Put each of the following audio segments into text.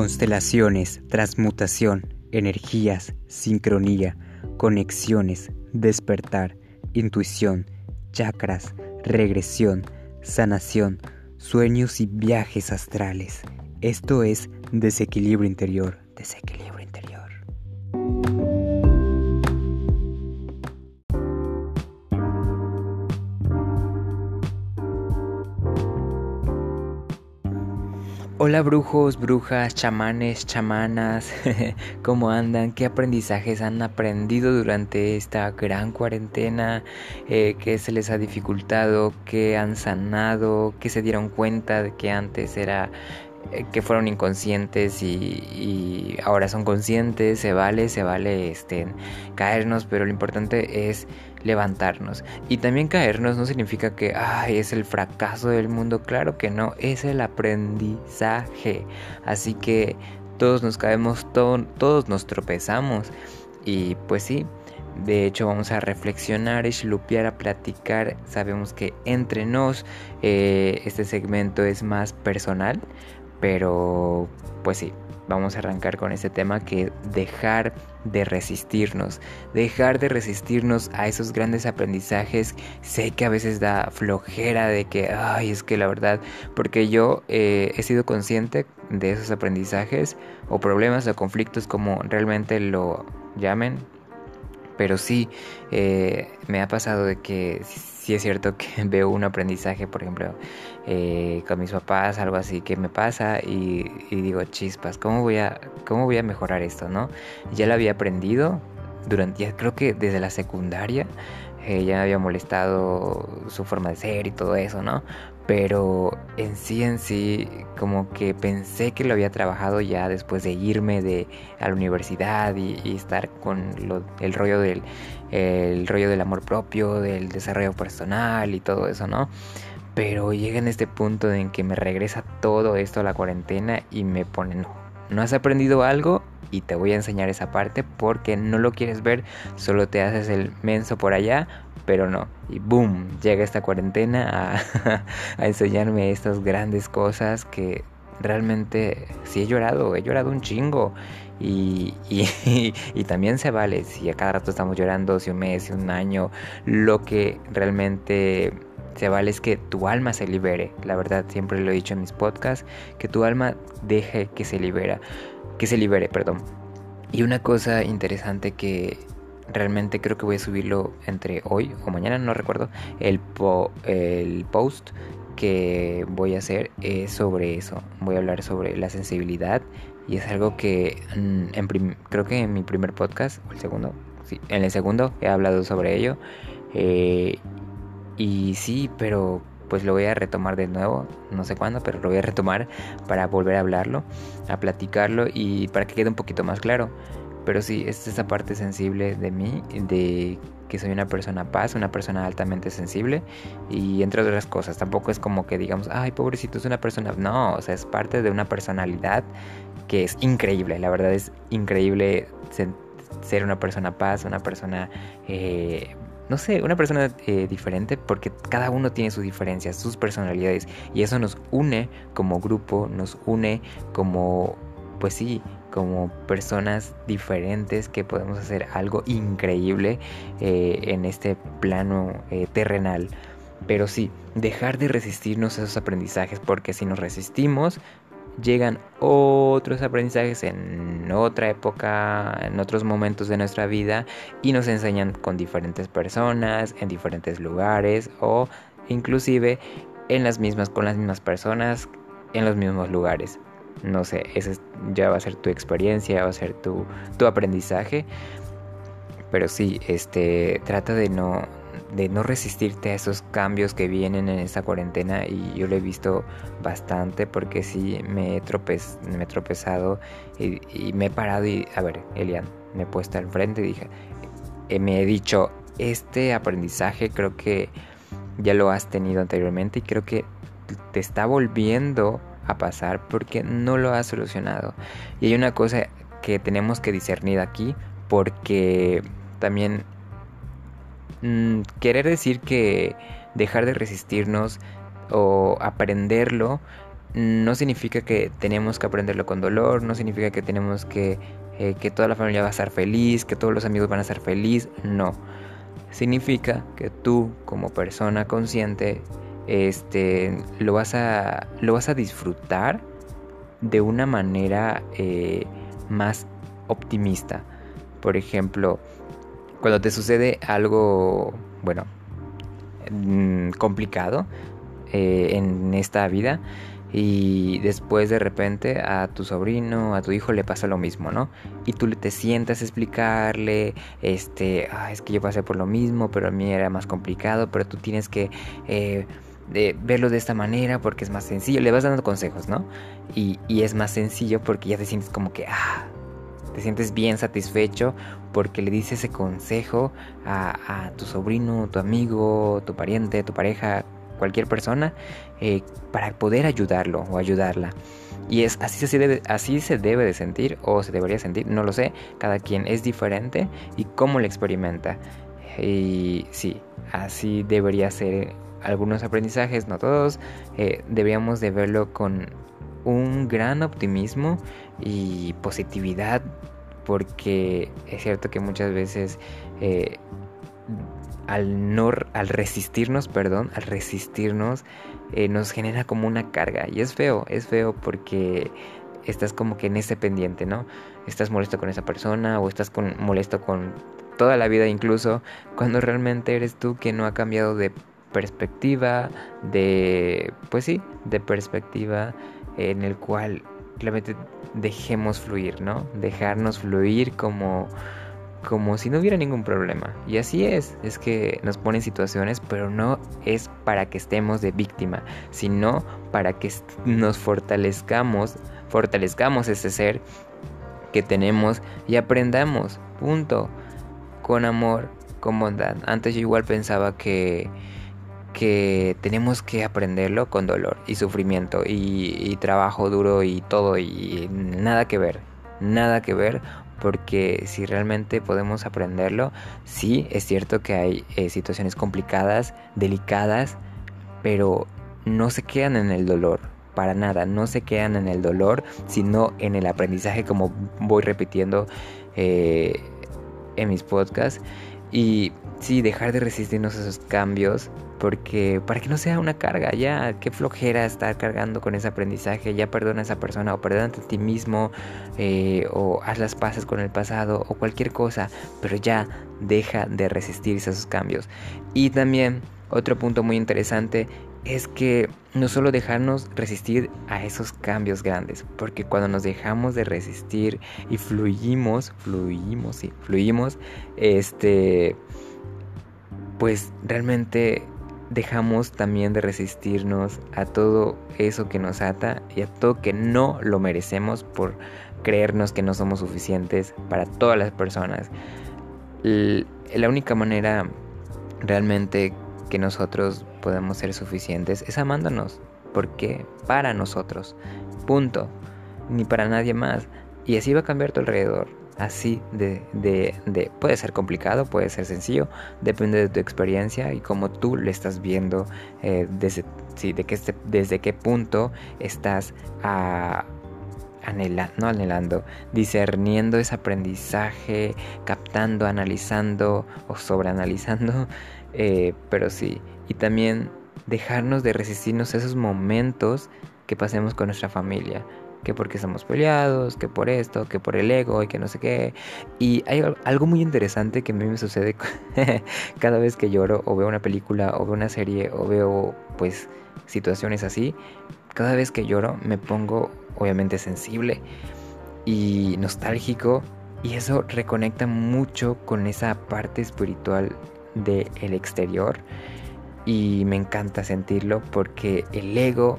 Constelaciones, transmutación, energías, sincronía, conexiones, despertar, intuición, chakras, regresión, sanación, sueños y viajes astrales. Esto es desequilibrio interior, desequilibrio. Hola brujos, brujas, chamanes, chamanas, ¿cómo andan? ¿Qué aprendizajes han aprendido durante esta gran cuarentena? Eh, ¿Qué se les ha dificultado? ¿Qué han sanado? ¿Qué se dieron cuenta de que antes era eh, que fueron inconscientes y, ahora son conscientes, se vale, se vale este, caernos, pero lo importante es levantarnos. Y también caernos no significa que Ay, es el fracaso del mundo, claro que no, es el aprendizaje. Así que todos nos caemos, todos nos tropezamos. Y pues sí, de hecho, vamos a reflexionar, y a platicar. Sabemos que entre nos eh, este segmento es más personal, pero pues sí, vamos a arrancar con este tema que dejar de resistirnos, dejar de resistirnos a esos grandes aprendizajes. Sé que a veces da flojera de que, ay, es que la verdad, porque yo eh, he sido consciente de esos aprendizajes o problemas o conflictos como realmente lo llamen, pero sí eh, me ha pasado de que sí es cierto que veo un aprendizaje, por ejemplo, eh, con mis papás, algo así que me pasa y, digo, chispas, ¿cómo voy, a, ¿cómo voy a mejorar esto, no? Ya lo había aprendido durante, creo que desde la secundaria, eh, ya me había molestado su forma de ser y todo eso, ¿no? Pero en sí en sí como que pensé que lo había trabajado ya después de irme de a la universidad y, estar con el rollo del el rollo del amor propio del desarrollo personal y todo eso no pero llega en este punto en que me regresa todo esto a la cuarentena y me pone no no has aprendido algo y te voy a enseñar esa parte porque no lo quieres ver, solo te haces el menso por allá, pero no. Y boom, llega esta cuarentena a, enseñarme estas grandes cosas que realmente sí he llorado, he llorado un chingo. Y, y, también se vale si a cada rato estamos llorando, si un mes, si un año, lo que realmente se vale es que tu alma se libere. La verdad, siempre lo he dicho en mis podcasts, que tu alma deje que se libera que se libere, perdón. Y una cosa interesante que realmente creo que voy a subirlo entre hoy o mañana, no recuerdo, el, el post que voy a hacer es sobre eso. Voy a hablar sobre la sensibilidad y es algo que mm, en creo que en mi primer podcast, o el segundo, sí, en el segundo he hablado sobre ello. Eh, y sí, pero pues lo voy a retomar de nuevo, no sé cuándo, pero lo voy a retomar para volver a hablarlo, a platicarlo y para que quede un poquito más claro. Pero sí, es esa parte sensible de mí, de que soy una persona paz, una persona altamente sensible y entre otras cosas. Tampoco es como que digamos, ay, pobrecito, es una persona. No, o sea, es parte de una personalidad que es increíble. La verdad es increíble ser una persona paz, una persona eh, no sé, una persona eh, diferente porque cada uno tiene sus diferencias, sus personalidades y eso nos une como grupo, nos une como, pues sí, como personas diferentes que podemos hacer algo increíble eh, en este plano eh, terrenal. Pero sí, dejar de resistirnos a esos aprendizajes porque si nos resistimos llegan otros aprendizajes en otra época, en otros momentos de nuestra vida y nos enseñan con diferentes personas, en diferentes lugares o inclusive en las mismas, con las mismas personas, en los mismos lugares. No sé, esa ya va a ser tu experiencia, va a ser tu, tu aprendizaje. Pero sí, este, trata de no, de no resistirte a esos cambios que vienen en esta cuarentena y yo lo he visto bastante porque sí me he, tropezado y, me he parado y a ver, Elian, me he puesto al frente y dije, eh, me he dicho, este aprendizaje creo que ya lo has tenido anteriormente y creo que te está volviendo a pasar porque no lo has solucionado. Y hay una cosa que tenemos que discernir aquí porque también Mm, querer decir que dejar de resistirnos o aprenderlo no significa que tenemos que aprenderlo con dolor, no significa que tenemos que eh, que toda la familia va a estar feliz, que todos los amigos van a estar feliz, no. Significa que tú como persona consciente este, lo, vas a, lo vas a disfrutar de una manera eh, más optimista. Por ejemplo, cuando te sucede algo, bueno, mm, complicado eh, en esta vida, y después de repente a tu sobrino, a tu hijo le pasa lo mismo, ¿no? Y tú te sientas a explicarle, este, ah, es que yo pasé por lo mismo, pero a mí era más complicado, pero tú tienes que eh, verlo de esta manera porque es más sencillo, le vas dando consejos, ¿no? Y, es más sencillo porque ya te sientes como que, ah, te sientes bien satisfecho porque le dices ese consejo a, tu sobrino, tu amigo, tu pariente, tu pareja, cualquier persona eh, para poder ayudarlo o ayudarla. Y es así se, debe, así se debe de sentir o se debería sentir, no lo sé, cada quien es diferente y cómo lo experimenta. Y sí, así debería ser algunos aprendizajes, no todos, eh, deberíamos de verlo con un gran optimismo y positividad porque es cierto que muchas veces eh, al no al resistirnos, perdón, al resistirnos eh, nos genera como una carga y es feo, es feo porque estás como que en ese pendiente, ¿no? Estás molesto con esa persona o estás con, molesto con toda la vida incluso cuando realmente eres tú que no ha cambiado de perspectiva, de pues sí, de perspectiva en el cual realmente dejemos fluir, ¿no? Dejarnos fluir como como si no hubiera ningún problema. Y así es, es que nos ponen situaciones, pero no es para que estemos de víctima, sino para que nos fortalezcamos, fortalezcamos ese ser que tenemos y aprendamos, punto, con amor, con bondad. Antes yo igual pensaba que que tenemos que aprenderlo con dolor y sufrimiento y, trabajo duro y todo y nada que ver, nada que ver porque si realmente podemos aprenderlo, sí, es cierto que hay eh, situaciones complicadas, delicadas, pero no se quedan en el dolor, para nada, no se quedan en el dolor, sino en el aprendizaje, como voy repitiendo eh, en mis podcasts. Y sí, dejar de resistirnos a esos cambios, porque para que no sea una carga, ya, qué flojera estar cargando con ese aprendizaje, ya perdona a esa persona o perdona a ti mismo, eh, o haz las paces con el pasado, o cualquier cosa, pero ya deja de resistirse a esos cambios. Y también, otro punto muy interesante es que no solo dejarnos resistir a esos cambios grandes, porque cuando nos dejamos de resistir y fluimos, fluimos, sí, fluimos, este pues realmente dejamos también de resistirnos a todo eso que nos ata y a todo que no lo merecemos por creernos que no somos suficientes para todas las personas. La única manera realmente que nosotros podemos ser suficientes es amándonos. porque Para nosotros. Punto. Ni para nadie más. Y así va a cambiar tu alrededor así de, de, puede ser complicado, puede ser sencillo, depende de tu experiencia y cómo tú le estás viendo eh, desde, sí, de que este, desde qué punto estás a, no anhelando, discerniendo ese aprendizaje, captando, analizando o sobreanalizando, eh, pero sí, y también dejarnos de resistirnos a esos momentos que pasemos con nuestra familia que porque estamos peleados, que por esto, que por el ego y que no sé qué. Y hay algo muy interesante que a mí me sucede cada vez que lloro o veo una película o veo una serie o veo pues situaciones así. Cada vez que lloro me pongo obviamente sensible y nostálgico y eso reconecta mucho con esa parte espiritual del exterior y me encanta sentirlo porque el ego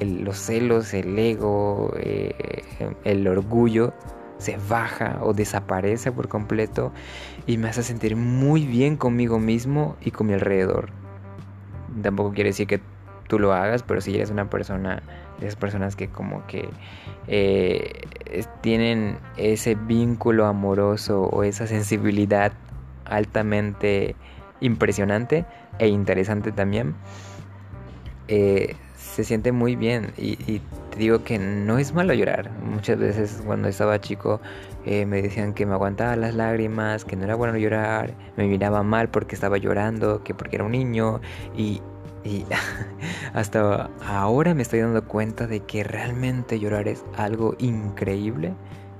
los celos, el ego, eh, el orgullo se baja o desaparece por completo y me hace sentir muy bien conmigo mismo y con mi alrededor. Tampoco quiere decir que tú lo hagas, pero si eres una persona, de esas personas que como que eh, tienen ese vínculo amoroso o esa sensibilidad altamente impresionante e interesante también, eh, se siente muy bien. Y, te digo que no es malo llorar. Muchas veces cuando estaba chico eh, me decían que me aguantaba las lágrimas, que no era bueno llorar, me miraba mal porque estaba llorando, que porque era un niño. Y, y hasta ahora me estoy dando cuenta de que realmente llorar es algo increíble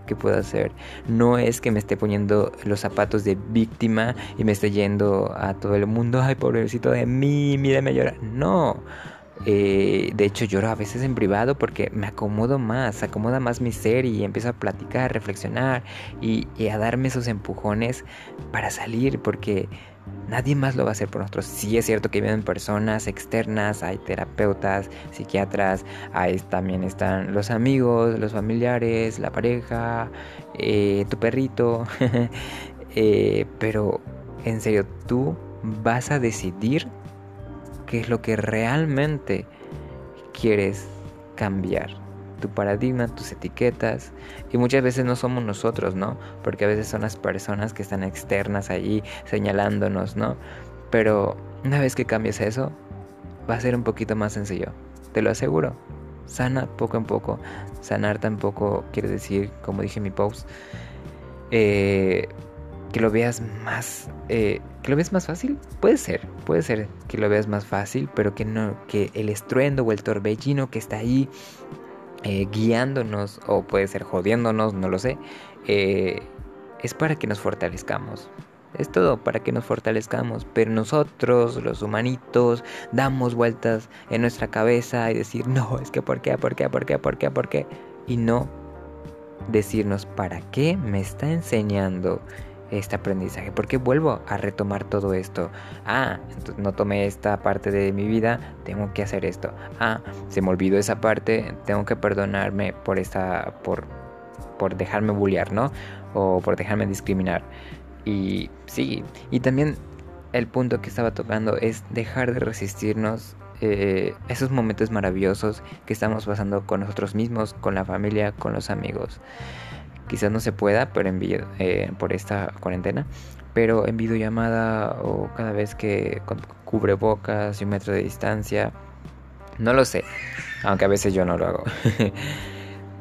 que puedo hacer. No es que me esté poniendo los zapatos de víctima y me esté yendo a todo el mundo, ay pobrecito de mí, mírame llorar. No. Eh, de hecho lloro a veces en privado porque me acomodo más, acomoda más mi ser y empiezo a platicar, reflexionar y, y a darme esos empujones para salir porque Nadie más lo va a hacer por nosotros. Sí es cierto que vienen personas externas, hay terapeutas, psiquiatras, ahí también están los amigos, los familiares, la pareja, eh, tu perrito. Eh, pero en serio, tú vas a decidir qué es lo que realmente quieres cambiar tu paradigma, tus etiquetas. Y muchas veces no somos nosotros, ¿no? Porque a veces son las personas que están externas allí señalándonos, ¿no? Pero una vez que cambies eso, va a ser un poquito más sencillo. Te lo aseguro. Sana poco en poco. Sanar tampoco quiere decir, como dije en mi post, eh, que lo veas más eh, que lo veas más fácil puede ser puede ser que lo veas más fácil pero que no que el estruendo o el torbellino que está ahí eh, guiándonos o puede ser jodiéndonos, no lo sé, eh, es para que nos fortalezcamos. Es todo para que nos fortalezcamos. Pero nosotros, los humanitos, damos vueltas en nuestra cabeza y decir, no, es que por qué, por qué, por qué, por qué, por qué. Y no decirnos, ¿para qué me está enseñando este aprendizaje? ¿Por qué vuelvo a retomar todo esto? Ah, no tomé esta parte de mi vida, tengo que hacer esto. Ah, se me olvidó esa parte, tengo que perdonarme por esta, por, por dejarme bullear, ¿no? O por dejarme discriminar. Y sí, y también el punto que estaba tocando es dejar de resistirnos eh, esos momentos maravillosos que estamos pasando con nosotros mismos, con la familia, con los amigos. Quizás no se pueda pero en eh, por esta cuarentena, pero en videollamada o cada vez que cubre bocas y un metro de distancia, no lo sé, aunque a veces yo no lo hago.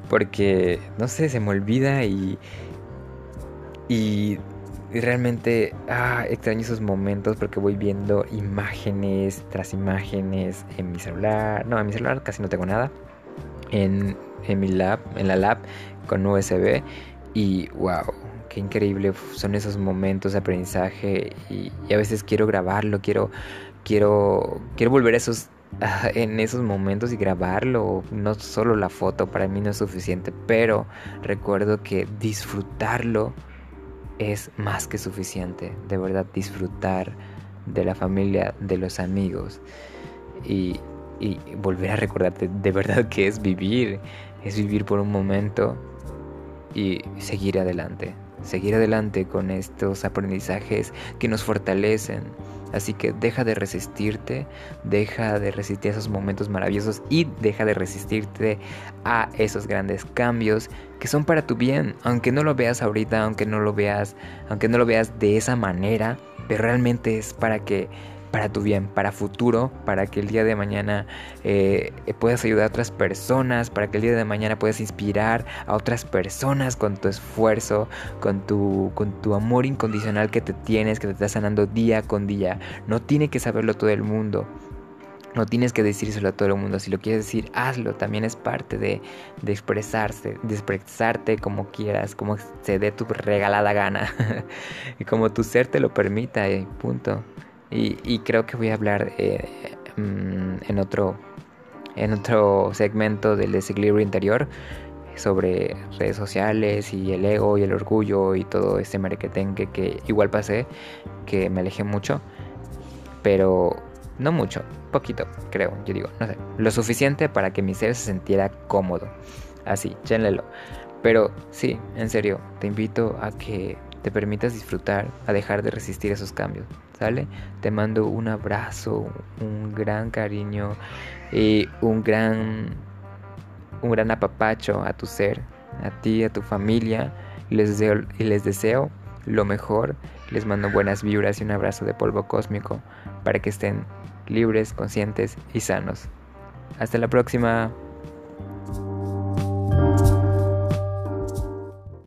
Porque, no sé, se me olvida y, y realmente ah, extraño esos momentos porque voy viendo imágenes tras imágenes en mi celular. No, en mi celular casi no tengo nada. En, en mi lab, en la lab con USB y wow, qué increíble son esos momentos de aprendizaje y, a veces quiero grabarlo, quiero quiero quiero volver a esos en esos momentos y grabarlo, no solo la foto para mí no es suficiente, pero recuerdo que disfrutarlo es más que suficiente, de verdad disfrutar de la familia, de los amigos y, y volver a recordarte de verdad que es vivir, es vivir por un momento y seguir adelante. Seguir adelante con estos aprendizajes que nos fortalecen. Así que deja de resistirte, deja de resistir esos momentos maravillosos y deja de resistirte a esos grandes cambios que son para tu bien, aunque no lo veas ahorita, aunque no lo veas, aunque no lo veas de esa manera, pero realmente es para que para tu bien, para futuro, para que el día de mañana eh, puedas ayudar a otras personas, para que el día de mañana puedas inspirar a otras personas con tu esfuerzo, con tu, con tu amor incondicional que te tienes, que te está sanando día con día. No tiene que saberlo todo el mundo. No tienes que decírselo a todo el mundo. Si lo quieres decir, hazlo. También es parte de, de expresarse, de expresarte como quieras, como se dé tu regalada gana. y como tu ser te lo permita, punto. Y, creo que voy a hablar eh, mm, en, otro, en otro segmento del desequilibrio interior sobre redes sociales y el ego y el orgullo y todo este merequetengue que igual pasé, que me alejé mucho, pero no mucho, poquito, creo, yo digo, no sé, lo suficiente para que mi ser se sintiera cómodo. Así, chénlelo. Pero sí, en serio, te invito a que te permitas disfrutar, a dejar de resistir esos cambios, ¿sale? Te mando un abrazo, un gran cariño y un gran, un gran apapacho a tu ser, a ti, a tu familia, les deseo, y les deseo lo mejor, les mando buenas vibras y un abrazo de polvo cósmico para que estén libres, conscientes y sanos. Hasta la próxima.